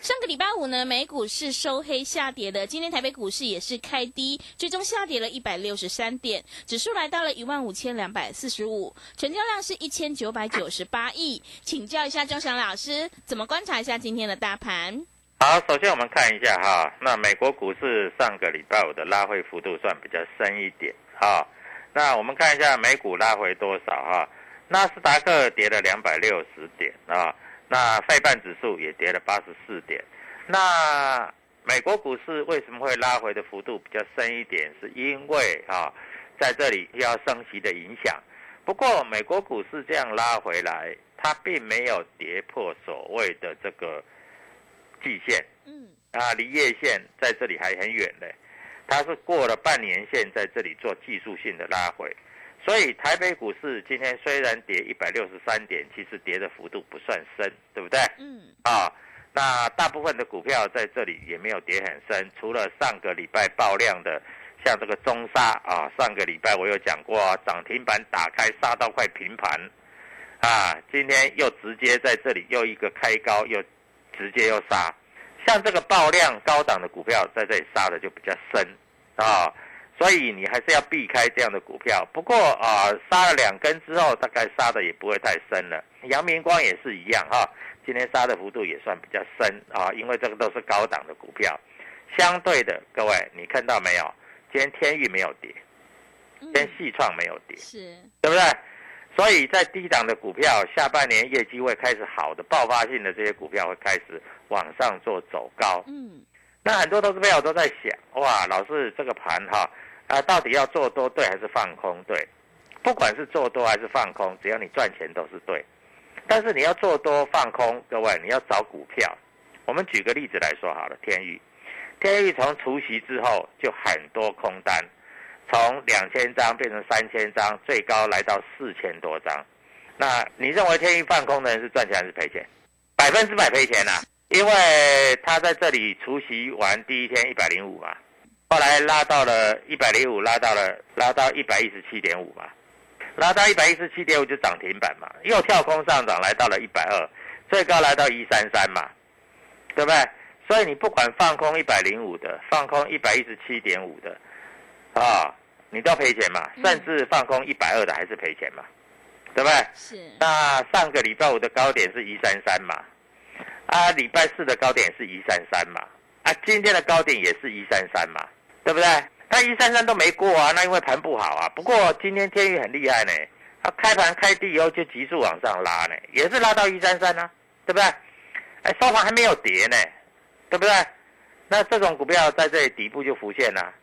上个礼拜五呢，美股是收黑下跌的。今天台北股市也是开低，最终下跌了一百六十三点，指数来到了一万五千两百四十五，成交量是一千九百九十八亿。请教一下钟祥老师，怎么观察一下今天的大盘？好，首先我们看一下哈，那美国股市上个礼拜五的拉回幅度算比较深一点哈。那我们看一下美股拉回多少哈？纳斯达克跌了两百六十点啊。那费半指数也跌了八十四点，那美国股市为什么会拉回的幅度比较深一点？是因为啊，在这里要升息的影响。不过美国股市这样拉回来，它并没有跌破所谓的这个季线，嗯，啊，离月线在这里还很远呢。它是过了半年线，在这里做技术性的拉回。所以台北股市今天虽然跌一百六十三点，其实跌的幅度不算深，对不对？嗯。啊，那大部分的股票在这里也没有跌很深，除了上个礼拜爆量的，像这个中沙啊，上个礼拜我有讲过，涨停板打开杀到快平盘，啊，今天又直接在这里又一个开高，又直接又杀，像这个爆量高档的股票在这里杀的就比较深，啊。所以你还是要避开这样的股票。不过啊，杀了两根之后，大概杀的也不会太深了。阳明光也是一样哈，今天杀的幅度也算比较深啊，因为这个都是高档的股票。相对的，各位你看到没有？今天天域没有跌，今天细创没有跌，是，对不对？所以在低档的股票，下半年业绩会开始好的，爆发性的这些股票会开始往上做走高。嗯，那很多投资朋友都在想，哇，老师这个盘哈。啊，啊到底要做多对还是放空对？不管是做多还是放空，只要你赚钱都是对。但是你要做多放空，各位你要找股票。我们举个例子来说好了，天域，天域从除夕之后就很多空单，从两千张变成三千张，最高来到四千多张。那你认为天域放空的人是赚钱还是赔钱？百分之百赔钱啊，因为他在这里除夕完第一天一百零五嘛。后来拉到了一百零五，拉到了拉到一百一十七点五嘛，拉到一百一十七点五就涨停板嘛，又跳空上涨来到了一百二，最高来到一三三嘛，对不对？所以你不管放空一百零五的，放空一百一十七点五的，啊，你都赔钱嘛，甚至放空一百二的还是赔钱嘛，对不对？是。那上个礼拜五的高点是一三三嘛，啊，礼拜四的高点是一三三嘛，啊，今天的高点也是一三三嘛。对不对？它一三三都没过啊，那因为盘不好啊。不过今天天宇很厉害呢，它开盘开低以后就急速往上拉呢，也是拉到一三三啊，对不对？哎，收盘还没有跌呢，对不对？那这种股票在这里底部就浮现了，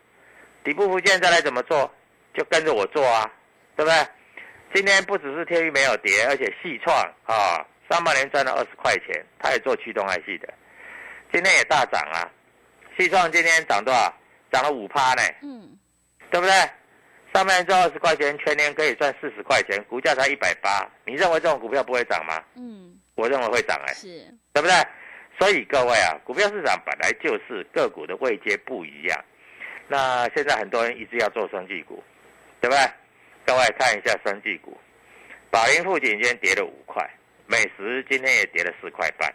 底部浮现再来怎么做？就跟着我做啊，对不对？今天不只是天宇没有跌，而且细创啊，上半年赚了二十块钱，它也做驱动 IC 的，今天也大涨啊。细创今天涨多少？涨了五趴呢，嗯，对不对？上面赚二十块钱，全年可以赚四十块钱，股价才一百八，你认为这种股票不会涨吗？嗯，我认为会涨哎，是，对不对？所以各位啊，股票市场本来就是个股的位阶不一样。那现在很多人一直要做生技股，对不对？各位看一下生技股，宝林富锦今天跌了五块，美食今天也跌了四块半，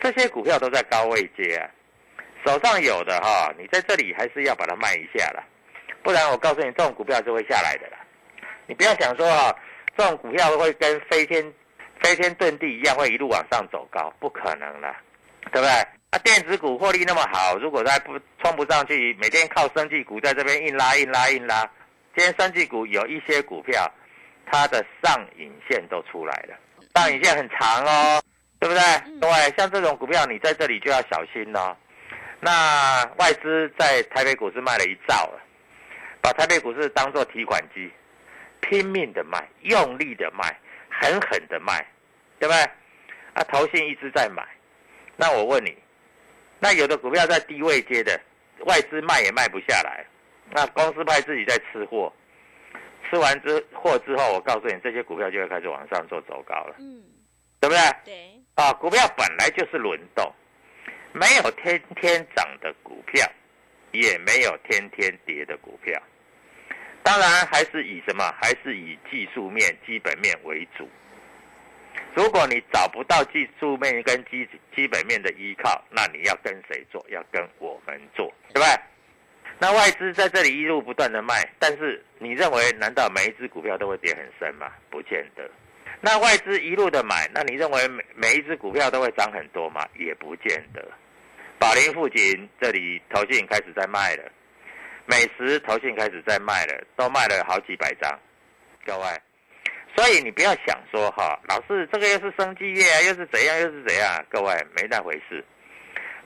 这些股票都在高位阶啊。手上有的哈，你在这里还是要把它卖一下了，不然我告诉你，这种股票是会下来的啦。你不要想说啊，这种股票会跟飞天飞天遁地一样，会一路往上走高，不可能的，对不对？啊，电子股获利那么好，如果它不冲不上去，每天靠生技股在这边硬拉硬拉硬拉，今天生技股有一些股票，它的上影线都出来了，上影线很长哦，对不对？对，像这种股票，你在这里就要小心哦。那外资在台北股市卖了一兆了，把台北股市当做提款机，拼命的卖，用力的卖，狠狠的卖，对不对？啊，投信一直在买。那我问你，那有的股票在低位接的，外资卖也卖不下来，那公司派自己在吃货，吃完之货之后，我告诉你，这些股票就会开始往上做走高了，嗯，对不对？对，啊，股票本来就是轮动，没有天天涨的股票，也没有天天跌的股票。当然还是以什么？还是以技术面、基本面为主。如果你找不到技术面跟基基本面的依靠，那你要跟谁做？要跟我们做，对吧？那外资在这里一路不断的卖，但是你认为难道每一只股票都会跌很深吗？不见得。那外资一路的买，那你认为每每一只股票都会涨很多吗？也不见得。宝林附近这里投信开始在卖了，美食投信开始在卖了，都卖了好几百张，各位。所以你不要想说哈，老是这个又是生机业啊，又是怎样又是怎样，各位没那回事。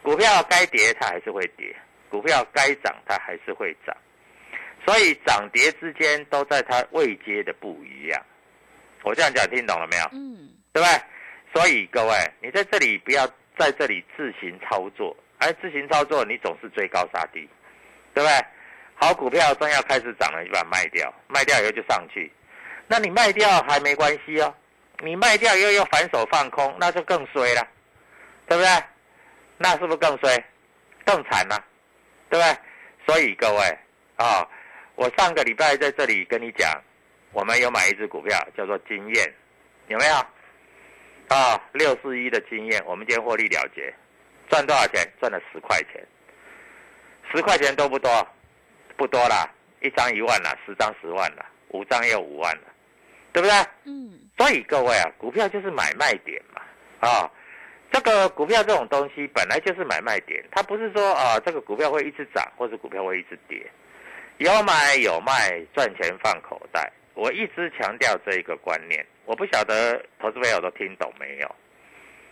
股票该跌它还是会跌，股票该涨它还是会涨，所以涨跌之间都在它位阶的不一样。我这样讲听懂了没有？嗯，对不对？所以各位，你在这里不要在这里自行操作，而自行操作你总是追高杀低，对不对？好股票正要开始涨了，就把它卖掉，卖掉以后就上去。那你卖掉还没关系哦，你卖掉又要反手放空，那就更衰了，对不对？那是不是更衰，更惨了，对不对？所以各位啊，我上个礼拜在这里跟你讲，我们有买一只股票叫做经验，有没有？啊，六四一的经验，我们今天获利了结，赚多少钱？赚了十块钱，十块钱多不多？不多啦，一张一万啦，十张十万啦，五张也有五万了。对不对？嗯，所以各位啊，股票就是买卖点嘛，啊，这个股票这种东西本来就是买卖点，它不是说啊，这个股票会一直涨，或者股票会一直跌，有买有卖，赚钱放口袋。我一直强调这一个观念，我不晓得投资朋友都听懂没有？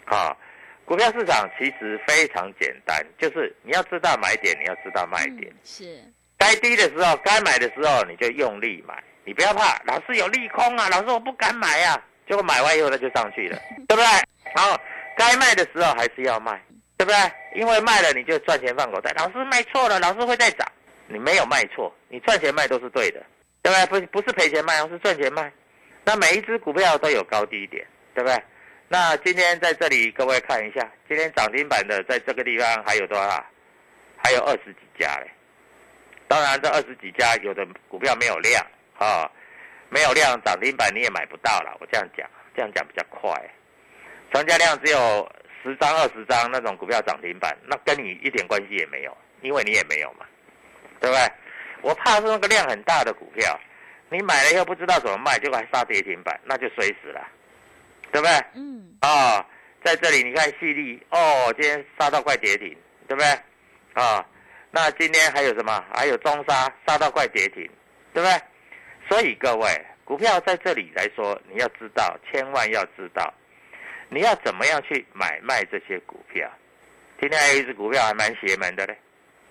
啊，股票市场其实非常简单，就是你要知道买点，你要知道卖点，是该低的时候，该买的时候，你就用力买。你不要怕，老师有利空啊，老师我不敢买呀。结果买完以后它就上去了，对不对？好，该卖的时候还是要卖，对不对？因为卖了你就赚钱放口袋。老师卖错了，老师会再涨。你没有卖错，你赚钱卖都是对的，对不对？不不是赔钱卖，而是赚钱卖。那每一只股票都有高低点，对不对？那今天在这里各位看一下，今天涨停板的在这个地方还有多少？还有二十几家嘞。当然这二十几家有的股票没有量。啊，没有量涨停板你也买不到了。我这样讲，这样讲比较快。成交量只有十张、二十张那种股票涨停板，那跟你一点关系也没有，因为你也没有嘛，对不对？我怕是那个量很大的股票，你买了又不知道怎么卖，结果还杀跌停板，那就衰死了，对不对？嗯。啊，在这里你看细粒哦，今天杀到快跌停，对不对？啊，那今天还有什么？还有中沙杀到快跌停，对不对？所以各位，股票在这里来说，你要知道，千万要知道，你要怎么样去买卖这些股票。今天还有一只股票还蛮邪门的嘞，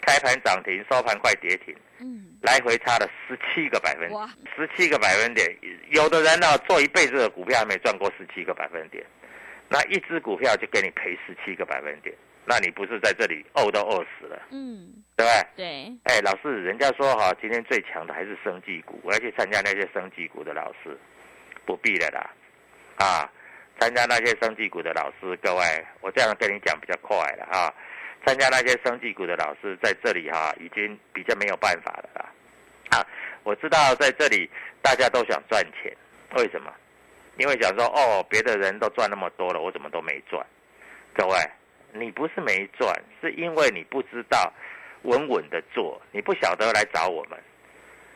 开盘涨停，收盘快跌停，嗯，来回差了十七个百分点，十七个百分点。有的人呢，做一辈子的股票还没赚过十七个百分点，那一只股票就给你赔十七个百分点。那你不是在这里饿都饿死了，嗯，对不对？对。哎，老师，人家说哈，今天最强的还是生技股，我要去参加那些生技股的老师，不必了啦，啊，参加那些生技股的老师，各位，我这样跟你讲比较快了哈，参加那些生技股的老师在这里哈，已经比较没有办法了啦，啊，我知道在这里大家都想赚钱，为什么？因为想说哦，别的人都赚那么多了，我怎么都没赚，各位。你不是没赚，是因为你不知道稳稳的做，你不晓得来找我们，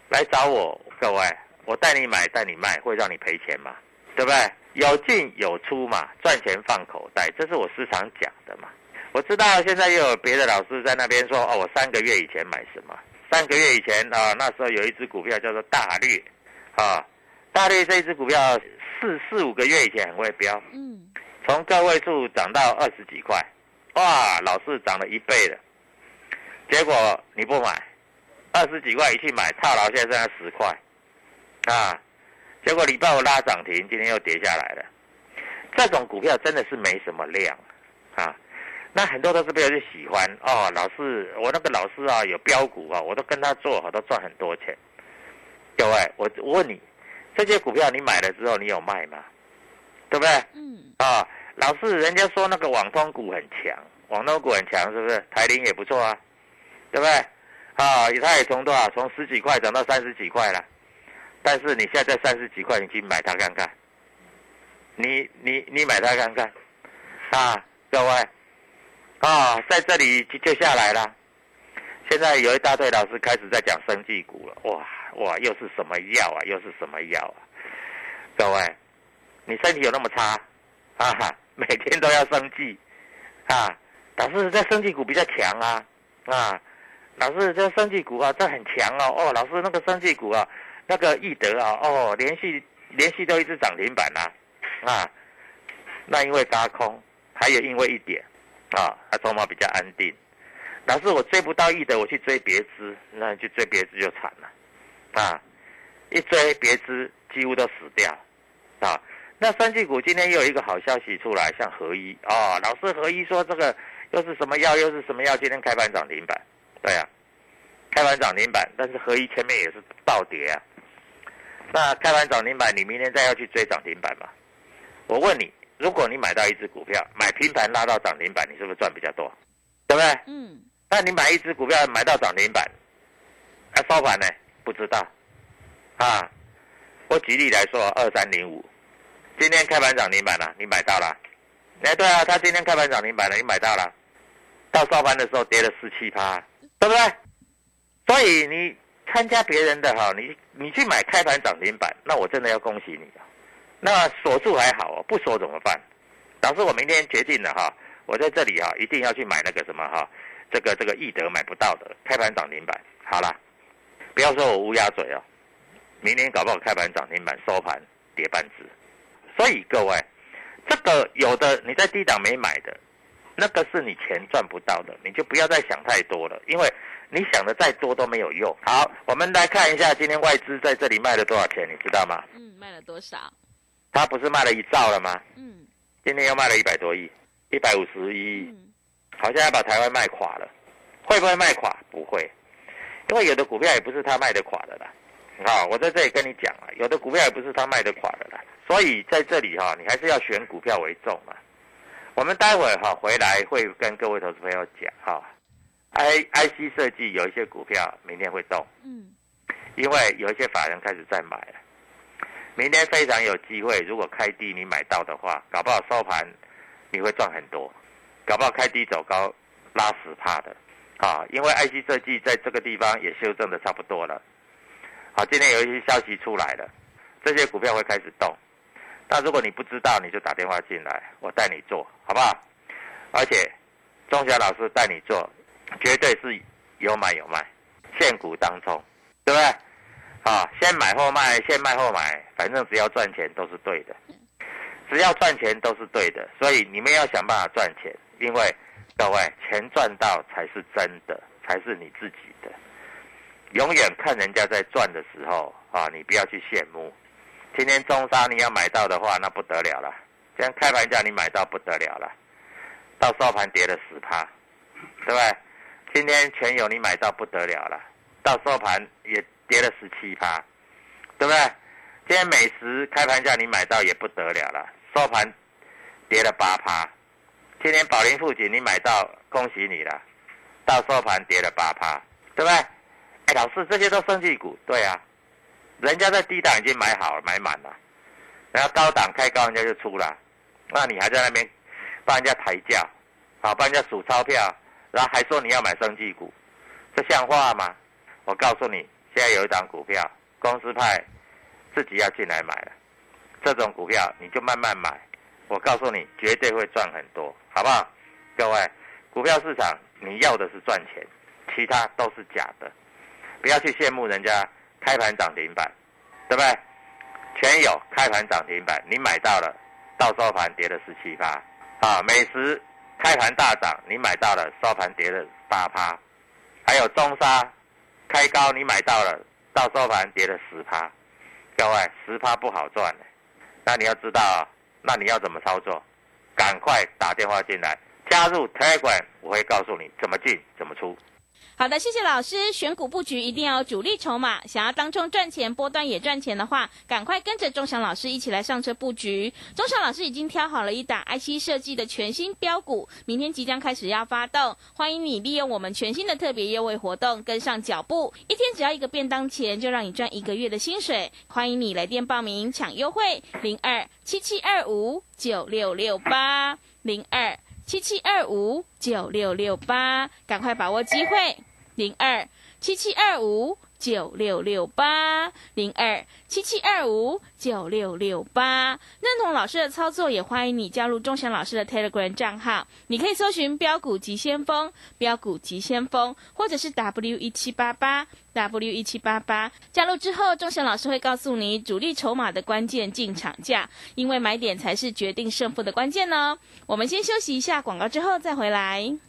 来找我，各位，我带你买带你卖，会让你赔钱吗？对不对？有进有出嘛，赚钱放口袋，这是我时常讲的嘛。我知道现在又有别的老师在那边说，哦，我三个月以前买什么？三个月以前啊，那时候有一只股票叫做大绿，啊，大绿这一只股票四四五个月以前很会飙，嗯，从个位数涨到二十几块。哇，老是涨了一倍了，结果你不买，二十几块一去买，套牢现在剩下十块，啊，结果礼拜五拉涨停，今天又跌下来了。这种股票真的是没什么量，啊，那很多都是别人喜欢哦。老师，我那个老师啊，有标股啊，我都跟他做，都赚很多钱。各位，我我问你，这些股票你买了之后，你有卖吗？对不对？嗯，啊，老是人家说那个网通股很强，网通股很强，是不是？台铃也不错啊，对不对？啊，它也从多少，从十几块涨到三十几块了。但是你现在在三十几块，你去买它看看。你你你买它看看，啊，各位，啊，在这里就就下来了。现在有一大堆老师开始在讲生技股了，哇哇，又是什么药啊？又是什么药啊？各位，你身体有那么差啊？每天都要生技啊？老师在生技股比较强啊啊？老师这生技股啊，这很强哦哦，老师那个生技股啊，那个易德啊哦，连续连续都一直涨停板呐啊，那因为高空，还有因为一点啊，它筹码比较安定。老师我追不到易德，我去追别支，那去追别支就惨了啊！一追别支几乎都死掉啊。那三季股今天又有一个好消息出来，像合一啊，老师合一说这个又是什么药又是什么药，今天开盘涨停板。对啊，开盘涨停板，但是合一前面也是暴跌啊。那开盘涨停板，你明天再要去追涨停板吗？我问你，如果你买到一只股票，买平盘拉到涨停板，你是不是赚比较多？对不对？嗯。那你买一只股票买到涨停板，还收盘呢？不知道。啊，我举例来说，二三零五，今天开盘涨停板了，你买到了？哎，对啊，他今天开盘涨停板了，你买到了？到收盘的时候跌了四七趴。对不对？所以你参加别人的哈，你你去买开盘涨停板，那我真的要恭喜你啊。那锁住还好，不锁怎么办？老师，我明天决定了哈，我在这里哈，一定要去买那个什么哈，这个这个易德买不到的开盘涨停板。好了，不要说我乌鸦嘴哦，明天搞不好开盘涨停板收盘跌半只。所以各位，这个有的你在低档没买的。那个是你钱赚不到的，你就不要再想太多了，因为你想的再多都没有用。好，我们来看一下今天外资在这里卖了多少钱，你知道吗？嗯，卖了多少？他不是卖了一兆了吗？嗯，今天又卖了一百多亿，一百五十一亿，好像要把台湾卖垮了。会不会卖垮？不会，因为有的股票也不是他卖的垮的啦。啊，我在这里跟你讲啊，有的股票也不是他卖的垮的啦。所以在这里哈，你还是要选股票为重嘛。我们待会哈回来会跟各位投资朋友讲哈，I I C 设计有一些股票明天会动，嗯，因为有一些法人开始在买了，明天非常有机会，如果开低你买到的话，搞不好收盘你会赚很多，搞不好开低走高拉死怕的，啊，因为 I C 设计在这个地方也修正的差不多了，好，今天有一些消息出来了，这些股票会开始动。那如果你不知道，你就打电话进来，我带你做，好不好？而且，钟霞老师带你做，绝对是有买有卖，现股当中，对不对？啊，先买后卖，先卖后买，反正只要赚钱都是对的，只要赚钱都是对的，所以你们要想办法赚钱，因为各位钱赚到才是真的，才是你自己的。永远看人家在赚的时候啊，你不要去羡慕。今天中沙你要买到的话，那不得了了。今天开盘价你买到不得了了，到收盘跌了十趴，对不对？今天全有你买到不得了了，到收盘也跌了十七趴，对不对？今天美食开盘价你买到也不得了了，收盘跌了八趴。今天宝林富锦你买到，恭喜你了，到收盘跌了八趴，对不对？哎，老师这些都升绩股，对啊。人家在低档已经买好了，买满了，然后高档开高，人家就出了，那你还在那边帮人家抬价，好帮人家数钞票，然后还说你要买生技股，这像话吗？我告诉你，现在有一档股票，公司派自己要进来买了，这种股票你就慢慢买，我告诉你，绝对会赚很多，好不好？各位，股票市场你要的是赚钱，其他都是假的，不要去羡慕人家。开盘涨停板，对不对？全有开盘涨停板，你买到了，到收盘跌了十七趴啊！美食开盘大涨，你买到了，收盘跌了八趴。还有中沙开高，你买到了，到收盘跌了十趴。各位，十趴不好赚的，那你要知道，那你要怎么操作？赶快打电话进来，加入 Telegram，我会告诉你怎么进，怎么出。好的，谢谢老师。选股布局一定要主力筹码，想要当中赚钱、波段也赚钱的话，赶快跟着钟祥老师一起来上车布局。钟祥老师已经挑好了一档 IC 设计的全新标股，明天即将开始要发动，欢迎你利用我们全新的特别优惠活动跟上脚步，一天只要一个便当钱，就让你赚一个月的薪水。欢迎你来电报名抢优惠，零二七七二五九六六八零二七七二五九六六八，赶快把握机会。零二七七二五九六六八，零二七七二五九六六八。认同老师的操作，也欢迎你加入钟祥老师的 Telegram 账号。你可以搜寻“标股急先锋”、“标股急先锋”，或者是 W 一七八八 W 一七八八。加入之后，钟祥老师会告诉你主力筹码的关键进场价，因为买点才是决定胜负的关键哦。我们先休息一下广告，之后再回来。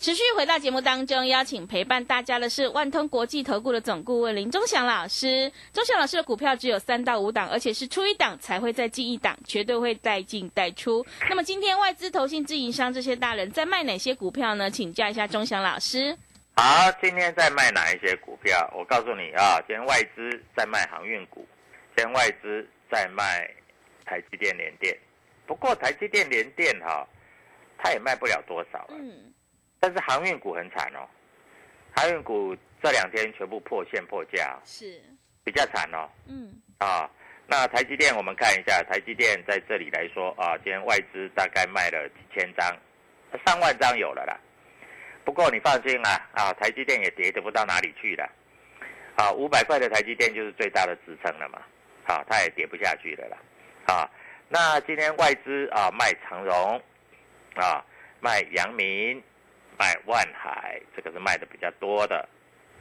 持续回到节目当中，邀请陪伴大家的是万通国际投顾的总顾问林忠祥老师。忠祥老师的股票只有三到五档，而且是出一档才会再进一档，绝对会带进带出。那么今天外资、投信、自营商这些大人在卖哪些股票呢？请教一下忠祥老师。好，今天在卖哪一些股票？我告诉你啊，今天外资在卖航运股，今天外资在卖台积电、联电。不过台积电、联电哈，它也卖不了多少了。嗯。但是航运股很惨哦，航运股这两天全部破线破价，是比较惨哦。嗯，啊，那台积电我们看一下，台积电在这里来说啊，今天外资大概卖了几千张，上万张有了啦。不过你放心啦，啊，台积电也跌得不到哪里去了，啊，五百块的台积电就是最大的支撑了嘛，好，它也跌不下去了啦，啊，那今天外资啊卖长荣，啊，卖阳明。卖万海，这个是卖的比较多的，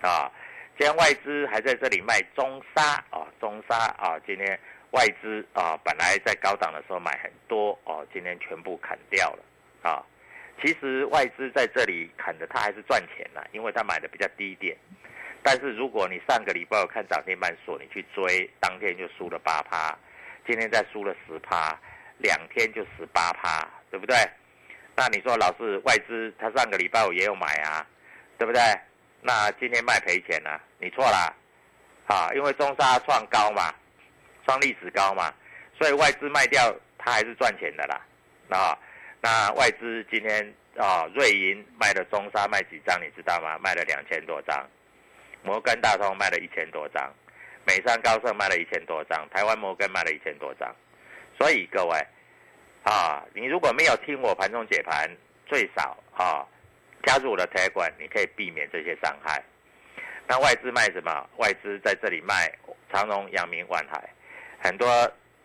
啊，今天外资还在这里卖中沙啊，中沙啊，今天外资啊本来在高档的时候买很多哦，今天全部砍掉了啊。其实外资在这里砍的，他还是赚钱了，因为他买的比较低点。但是如果你上个礼拜有看涨停板锁，你去追，当天就输了八趴，今天再输了十趴，两天就十八趴，对不对？那你说老是外资，他上个礼拜五也有买啊，对不对？那今天卖赔钱了，你错了，啊，因为中沙创高嘛，创历史高嘛，所以外资卖掉，它还是赚钱的啦，啊，那外资今天啊，瑞银卖了中沙卖几张，你知道吗？卖了两千多张，摩根大通卖了一千多张，美商高盛卖了一千多张，台湾摩根卖了一千多张，所以各位。啊，你如果没有听我盘中解盘，最少啊，加入我的 Telegram，你可以避免这些伤害。那外资卖什么？外资在这里卖长荣、阳明、万海，很多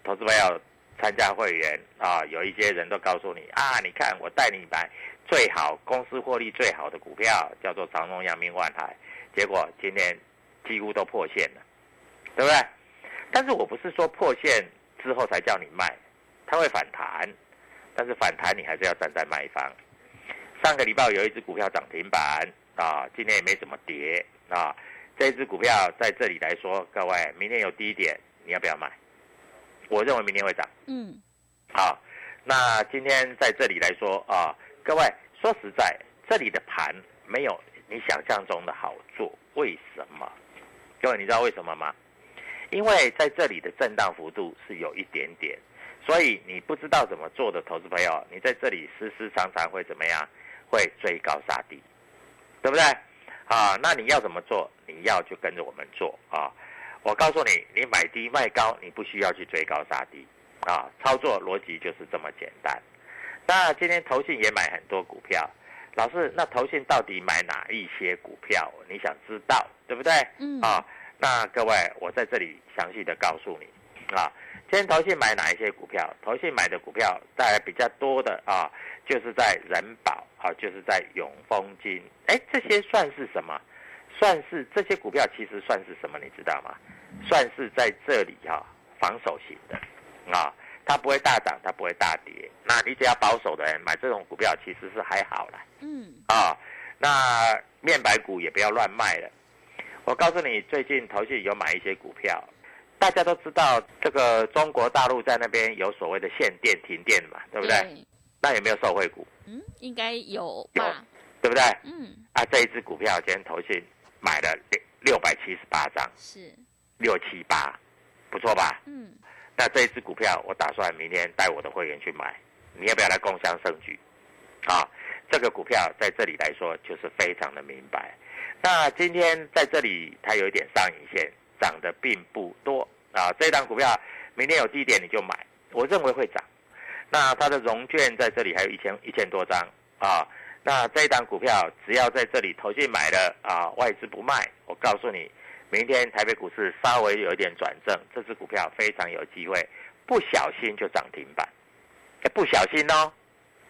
投资朋友参加会员啊，有一些人都告诉你啊，你看我带你买最好公司获利最好的股票，叫做长荣、阳明、万海，结果今天几乎都破线了，对不对？但是我不是说破线之后才叫你卖。它会反弹，但是反弹你还是要站在卖方。上个礼拜有一只股票涨停板啊，今天也没怎么跌啊。这只股票在这里来说，各位明天有低点，你要不要买？我认为明天会涨。嗯。好，那今天在这里来说啊，各位说实在，这里的盘没有你想象中的好做。为什么？各位你知道为什么吗？因为在这里的震荡幅度是有一点点。所以你不知道怎么做的投资朋友，你在这里时时常常会怎么样？会追高杀低，对不对？啊，那你要怎么做？你要就跟着我们做啊！我告诉你，你买低卖高，你不需要去追高杀低啊！操作逻辑就是这么简单。那今天投信也买很多股票，老师，那投信到底买哪一些股票？你想知道对不对？嗯。啊，那各位，我在这里详细的告诉你啊。今天投信买哪一些股票？投信买的股票大概比较多的啊，就是在人保啊，就是在永丰金。哎，这些算是什么？算是这些股票其实算是什么？你知道吗？算是在这里哈，防守型的啊，它不会大涨，它不会大跌。那你只要保守的人买这种股票，其实是还好啦。嗯。啊，那面白股也不要乱卖了。我告诉你，最近投信有买一些股票，大家都知道这个中国大陆在那边有所谓的限电、停电嘛，对不对？那有没有受惠股？嗯，应该有吧？对不对？嗯。啊，这一只股票今天投信买了六六百七十八张，是六七八，不错吧？嗯。那这一只股票，我打算明天带我的会员去买，你要不要来共享盛举？啊，这个股票在这里来说就是非常的明白。那今天在这里它有一点上影线，涨的并不多啊。这档股票明天有低点你就买，我认为会涨。那它的融券在这里还有一千一千多张啊。那这一档股票只要在这里投进买了啊，外资不卖，我告诉你，明天台北股市稍微有一点转正，这只股票非常有机会，不小心就涨停板，不小心哦，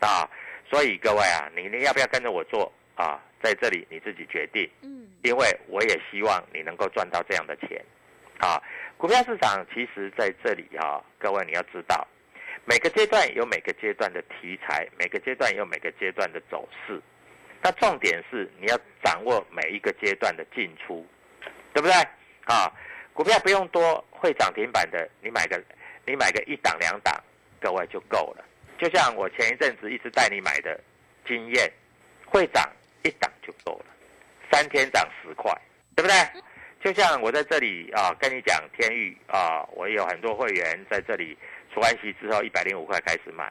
啊，所以各位啊，你你要不要跟着我做啊？在这里你自己决定，嗯，因为我也希望你能够赚到这样的钱，啊，股票市场其实在这里啊，各位你要知道。每个阶段有每个阶段的题材，每个阶段有每个阶段的走势。那重点是你要掌握每一个阶段的进出，对不对？啊，股票不用多，会涨停板的，你买个你买个一档两档，各位就够了。就像我前一阵子一直带你买的经验，会涨一档就够了，三天涨十块，对不对？就像我在这里啊，跟你讲天域啊，我有很多会员在这里。除完息之后，一百零五块开始卖，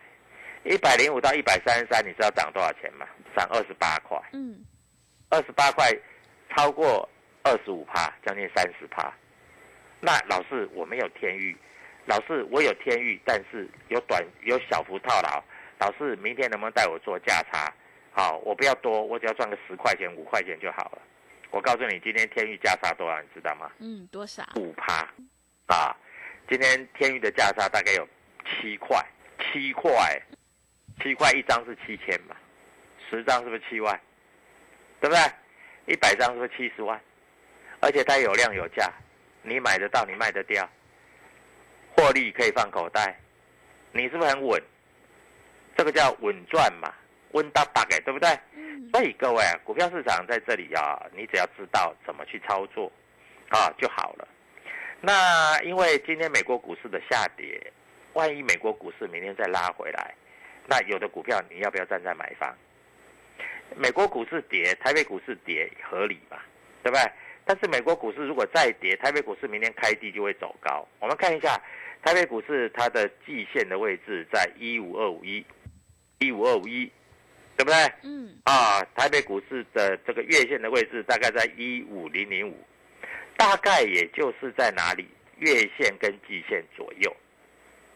一百零五到一百三十三，你知道涨多少钱吗？涨二十八块。嗯，二十八块，超过二十五趴，将近三十趴。那老师，我没有天域，老师我有天域，但是有短有小幅套牢。老师，明天能不能带我做价差？好，我不要多，我只要赚个十块钱、五块钱就好了。我告诉你，今天天域价差多少，你知道吗？嗯，多少？五趴，啊。今天天域的价差大概有七块，七块，七块一张是七千嘛，十张是不是七万？对不对？一百张是不是七十万？而且它有量有价，你买得到，你卖得掉，获利可以放口袋，你是不是很稳？这个叫稳赚嘛，稳大大概，对不对？所以各位啊，股票市场在这里啊，你只要知道怎么去操作啊就好了。那因为今天美国股市的下跌，万一美国股市明天再拉回来，那有的股票你要不要站在买方？美国股市跌，台北股市跌合理吧？对不对？但是美国股市如果再跌，台北股市明天开低就会走高。我们看一下台北股市它的季线的位置在一五二五一，一五二五一，对不对？嗯。啊，台北股市的这个月线的位置大概在一五零零五。大概也就是在哪里月线跟季线左右，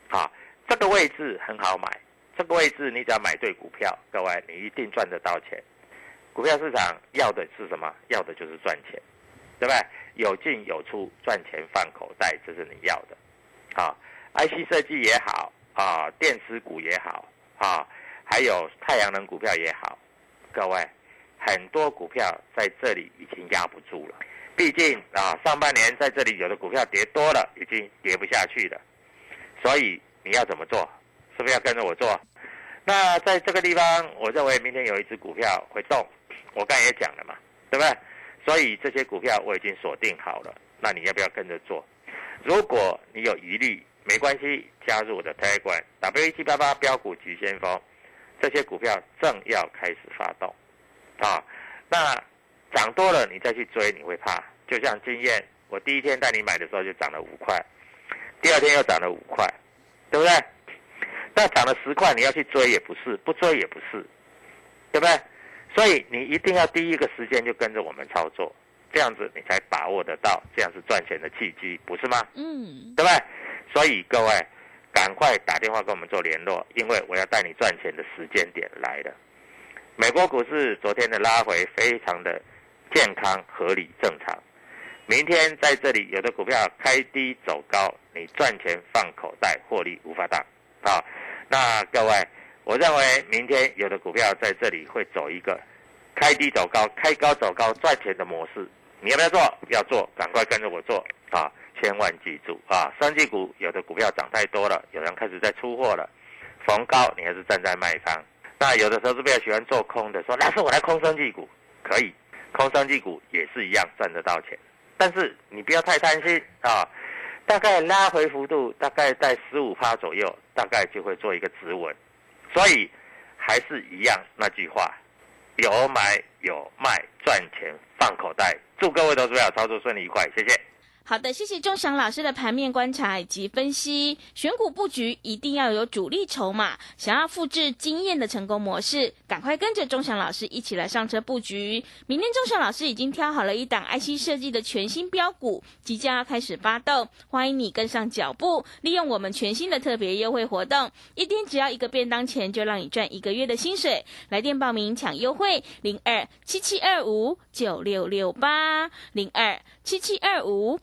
啊，这个位置很好买，这个位置你只要买对股票，各位你一定赚得到钱。股票市场要的是什么？要的就是赚钱，对不对？有进有出，赚钱放口袋，这是你要的。啊，IC 设计也好，啊，电池股也好，啊，还有太阳能股票也好，各位很多股票在这里已经压不住了。毕竟啊，上半年在这里有的股票跌多了，已经跌不下去了，所以你要怎么做？是不是要跟着我做？那在这个地方，我认为明天有一只股票会动，我刚才也讲了嘛，对不对？所以这些股票我已经锁定好了，那你要不要跟着做？如果你有疑虑，没关系，加入我的 Telegram W 七八八标股急先锋，这些股票正要开始发动，啊，那。涨多了，你再去追，你会怕。就像经验，我第一天带你买的时候就涨了五块，第二天又涨了五块，对不对？那涨了十块，你要去追也不是，不追也不是，对不对？所以你一定要第一个时间就跟着我们操作，这样子你才把握得到，这样是赚钱的契机，不是吗？嗯，对不对？所以各位赶快打电话跟我们做联络，因为我要带你赚钱的时间点来了。美国股市昨天的拉回非常的。健康、合理、正常，明天在这里有的股票开低走高，你赚钱放口袋，获利无法挡。好，那各位，我认为明天有的股票在这里会走一个开低走高、开高走高赚钱的模式。你要不要做？要做，赶快跟着我做啊！千万记住啊！三季股有的股票涨太多了，有人开始在出货了，逢高你还是站在卖方。那有的时候是比较喜欢做空的，说那是我来空生技股，可以，空生技股也是一样赚得到钱。但是你不要太贪心啊，大概拉回幅度大概在十五趴左右，大概就会做一个止稳。所以还是一样那句话，有买有卖赚钱放口袋。祝各位投资者操作顺利愉快，谢谢。好的，谢谢钟祥老师的盘面观察以及分析。选股布局一定要有主力筹码，想要复制经验的成功模式，赶快跟着钟祥老师一起来上车布局。明天钟祥老师已经挑好了一档 IC 设计的全新标股，即将要开始发动，欢迎你跟上脚步，利用我们全新的特别优惠活动，一天只要一个便当钱，就让你赚一个月的薪水。来电报名抢优惠，零二七七二五九六六八零二七七二五。